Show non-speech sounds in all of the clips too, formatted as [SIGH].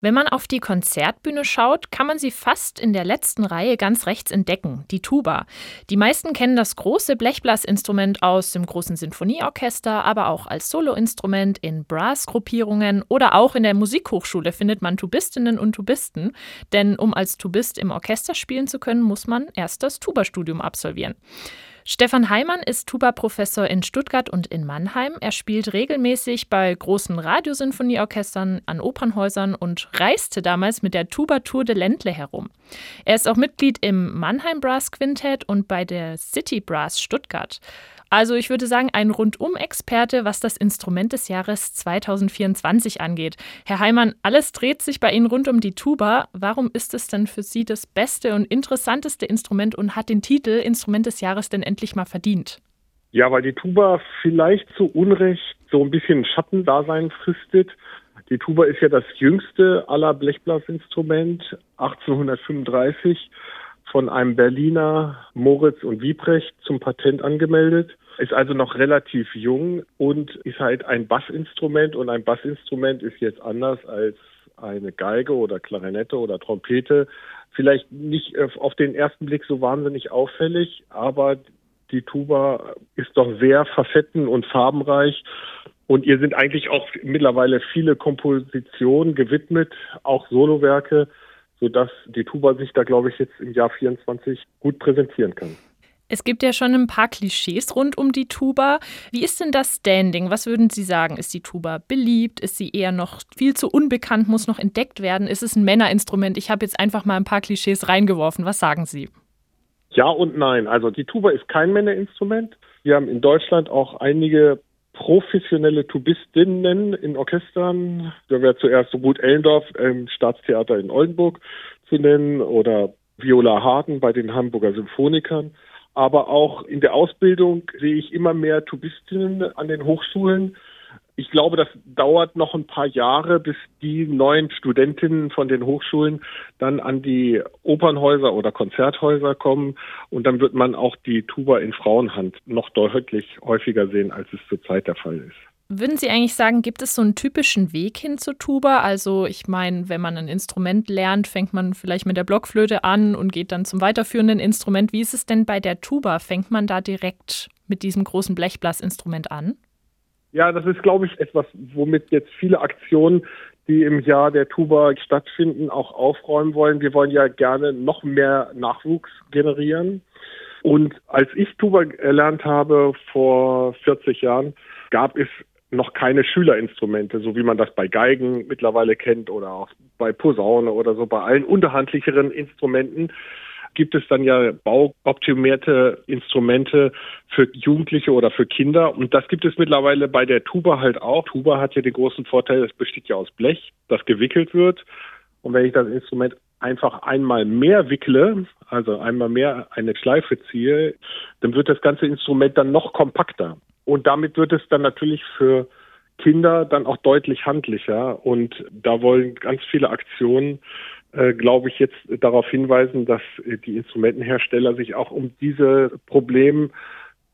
Wenn man auf die Konzertbühne schaut, kann man sie fast in der letzten Reihe ganz rechts entdecken, die Tuba. Die meisten kennen das große Blechblasinstrument aus dem großen Sinfonieorchester, aber auch als Soloinstrument in Brassgruppierungen oder auch in der Musikhochschule findet man Tubistinnen und Tubisten, denn um als Tubist im Orchester spielen zu können, muss man erst das Tubastudium absolvieren. Stefan Heimann ist Tuba-Professor in Stuttgart und in Mannheim. Er spielt regelmäßig bei großen Radiosinfonieorchestern an Opernhäusern und reiste damals mit der Tuba Tour de Ländle herum. Er ist auch Mitglied im Mannheim Brass Quintett und bei der City Brass Stuttgart. Also ich würde sagen, ein Rundum-Experte, was das Instrument des Jahres 2024 angeht. Herr Heimann, alles dreht sich bei Ihnen rund um die Tuba. Warum ist es denn für Sie das beste und interessanteste Instrument und hat den Titel Instrument des Jahres denn endlich mal verdient? Ja, weil die Tuba vielleicht zu Unrecht so ein bisschen Schattendasein fristet. Die Tuba ist ja das jüngste aller Blechblasinstrument, 1835 von einem Berliner Moritz und Wiebrecht zum Patent angemeldet. Ist also noch relativ jung und ist halt ein Bassinstrument und ein Bassinstrument ist jetzt anders als eine Geige oder Klarinette oder Trompete. Vielleicht nicht auf den ersten Blick so wahnsinnig auffällig, aber die Tuba ist doch sehr facetten- und farbenreich. Und ihr sind eigentlich auch mittlerweile viele Kompositionen gewidmet, auch Solowerke sodass die Tuba sich da, glaube ich, jetzt im Jahr 24 gut präsentieren kann. Es gibt ja schon ein paar Klischees rund um die Tuba. Wie ist denn das Standing? Was würden Sie sagen? Ist die Tuba beliebt? Ist sie eher noch viel zu unbekannt, muss noch entdeckt werden? Ist es ein Männerinstrument? Ich habe jetzt einfach mal ein paar Klischees reingeworfen. Was sagen Sie? Ja und nein. Also die Tuba ist kein Männerinstrument. Wir haben in Deutschland auch einige professionelle Tubistinnen in Orchestern. Da wäre zuerst so gut Ellendorf im Staatstheater in Oldenburg zu nennen oder Viola Harten bei den Hamburger Symphonikern. Aber auch in der Ausbildung sehe ich immer mehr Tubistinnen an den Hochschulen, ich glaube, das dauert noch ein paar Jahre, bis die neuen Studentinnen von den Hochschulen dann an die Opernhäuser oder Konzerthäuser kommen. Und dann wird man auch die Tuba in Frauenhand noch deutlich häufiger sehen, als es zurzeit der Fall ist. Würden Sie eigentlich sagen, gibt es so einen typischen Weg hin zur Tuba? Also ich meine, wenn man ein Instrument lernt, fängt man vielleicht mit der Blockflöte an und geht dann zum weiterführenden Instrument. Wie ist es denn bei der Tuba? Fängt man da direkt mit diesem großen Blechblasinstrument an? Ja, das ist, glaube ich, etwas, womit jetzt viele Aktionen, die im Jahr der Tuba stattfinden, auch aufräumen wollen. Wir wollen ja gerne noch mehr Nachwuchs generieren. Und als ich Tuba erlernt habe vor 40 Jahren, gab es noch keine Schülerinstrumente, so wie man das bei Geigen mittlerweile kennt oder auch bei Posaune oder so, bei allen unterhandlicheren Instrumenten gibt es dann ja bauoptimierte Instrumente für Jugendliche oder für Kinder. Und das gibt es mittlerweile bei der Tuba halt auch. Tuba hat ja den großen Vorteil, es besteht ja aus Blech, das gewickelt wird. Und wenn ich das Instrument einfach einmal mehr wickle, also einmal mehr eine Schleife ziehe, dann wird das ganze Instrument dann noch kompakter. Und damit wird es dann natürlich für Kinder dann auch deutlich handlicher. Und da wollen ganz viele Aktionen äh, glaube ich, jetzt darauf hinweisen, dass äh, die Instrumentenhersteller sich auch um diese Probleme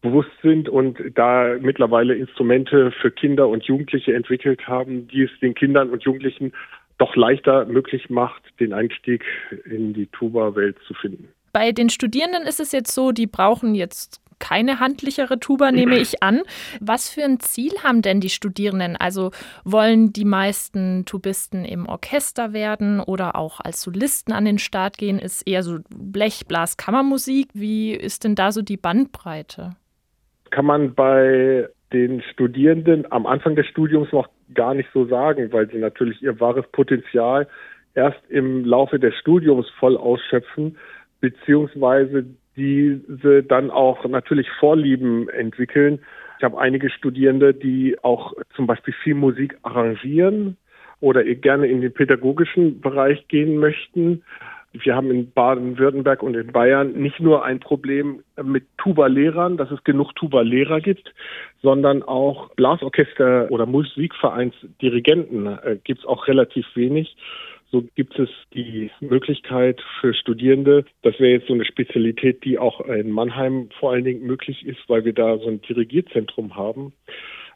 bewusst sind und da mittlerweile Instrumente für Kinder und Jugendliche entwickelt haben, die es den Kindern und Jugendlichen doch leichter möglich macht, den Einstieg in die Tuba-Welt zu finden. Bei den Studierenden ist es jetzt so, die brauchen jetzt keine handlichere Tuba, nehme ich an. Was für ein Ziel haben denn die Studierenden? Also wollen die meisten Tubisten im Orchester werden oder auch als Solisten an den Start gehen? Ist eher so Blech, Blas, Kammermusik? Wie ist denn da so die Bandbreite? Kann man bei den Studierenden am Anfang des Studiums noch gar nicht so sagen, weil sie natürlich ihr wahres Potenzial erst im Laufe des Studiums voll ausschöpfen, beziehungsweise diese dann auch natürlich Vorlieben entwickeln. Ich habe einige Studierende, die auch zum Beispiel viel Musik arrangieren oder gerne in den pädagogischen Bereich gehen möchten. Wir haben in Baden-Württemberg und in Bayern nicht nur ein Problem mit Tuba-Lehrern, dass es genug Tuba-Lehrer gibt, sondern auch Blasorchester oder Musikvereinsdirigenten äh, gibt es auch relativ wenig. So gibt es die Möglichkeit für Studierende, das wäre jetzt so eine Spezialität, die auch in Mannheim vor allen Dingen möglich ist, weil wir da so ein Dirigierzentrum haben,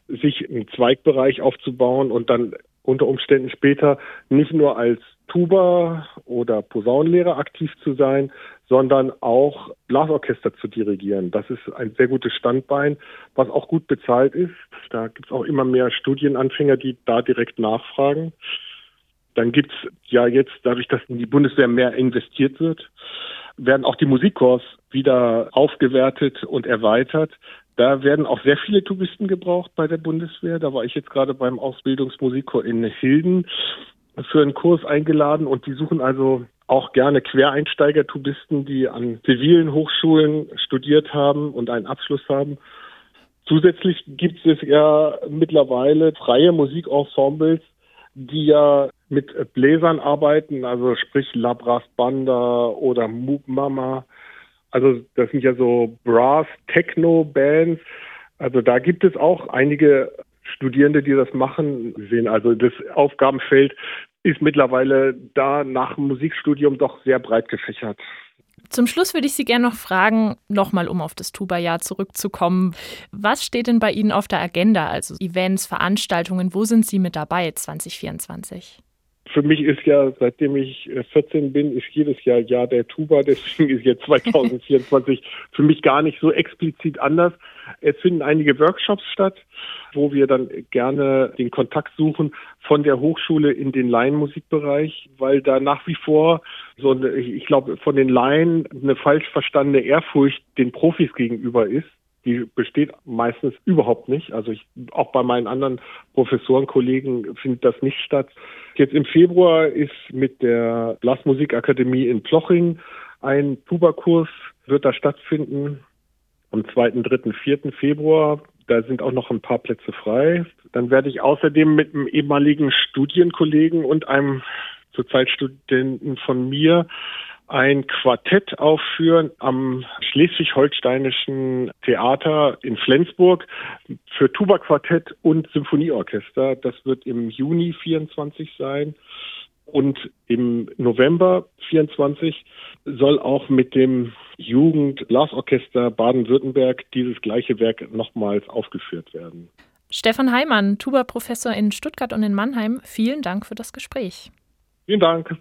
sich einen Zweigbereich aufzubauen und dann unter Umständen später nicht nur als Tuba oder Posaunenlehrer aktiv zu sein, sondern auch Blasorchester zu dirigieren. Das ist ein sehr gutes Standbein, was auch gut bezahlt ist. Da gibt es auch immer mehr Studienanfänger, die da direkt nachfragen. Dann gibt es ja jetzt, dadurch, dass in die Bundeswehr mehr investiert wird, werden auch die Musikchors wieder aufgewertet und erweitert. Da werden auch sehr viele Tubisten gebraucht bei der Bundeswehr. Da war ich jetzt gerade beim Ausbildungsmusikchor in Hilden für einen Kurs eingeladen und die suchen also auch gerne Quereinsteiger-Tubisten, die an zivilen Hochschulen studiert haben und einen Abschluss haben. Zusätzlich gibt es ja mittlerweile freie Musikensembles, die ja mit Bläsern arbeiten, also sprich Labras Banda oder Moop Mama. Also das sind ja so Brass-Techno-Bands. Also da gibt es auch einige Studierende, die das machen, sehen. Also das Aufgabenfeld ist mittlerweile da nach dem Musikstudium doch sehr breit gefächert. Zum Schluss würde ich Sie gerne noch fragen, nochmal um auf das Tuba-Jahr zurückzukommen. Was steht denn bei Ihnen auf der Agenda? Also Events, Veranstaltungen, wo sind Sie mit dabei 2024? Für mich ist ja, seitdem ich 14 äh, bin, ist jedes Jahr Jahr der Tuba. [LAUGHS] Deswegen ist jetzt 2024 [LAUGHS] für mich gar nicht so explizit anders. Es finden einige Workshops statt, wo wir dann gerne den Kontakt suchen von der Hochschule in den Laienmusikbereich, weil da nach wie vor so eine, ich glaube, von den Laien eine falsch verstandene Ehrfurcht den Profis gegenüber ist die besteht meistens überhaupt nicht. Also ich, auch bei meinen anderen Professorenkollegen findet das nicht statt. Jetzt im Februar ist mit der Blasmusikakademie in Ploching ein Tuba-Kurs wird da stattfinden. Am 2., 3., 4. Februar. Da sind auch noch ein paar Plätze frei. Dann werde ich außerdem mit einem ehemaligen Studienkollegen und einem zurzeit Studenten von mir ein Quartett aufführen am Schleswig-Holsteinischen Theater in Flensburg für Tuba-Quartett und Symphonieorchester. Das wird im Juni 24 sein. Und im November 24 soll auch mit dem Jugend-Blasorchester Baden-Württemberg dieses gleiche Werk nochmals aufgeführt werden. Stefan Heimann, Tuba-Professor in Stuttgart und in Mannheim, vielen Dank für das Gespräch. Vielen Dank.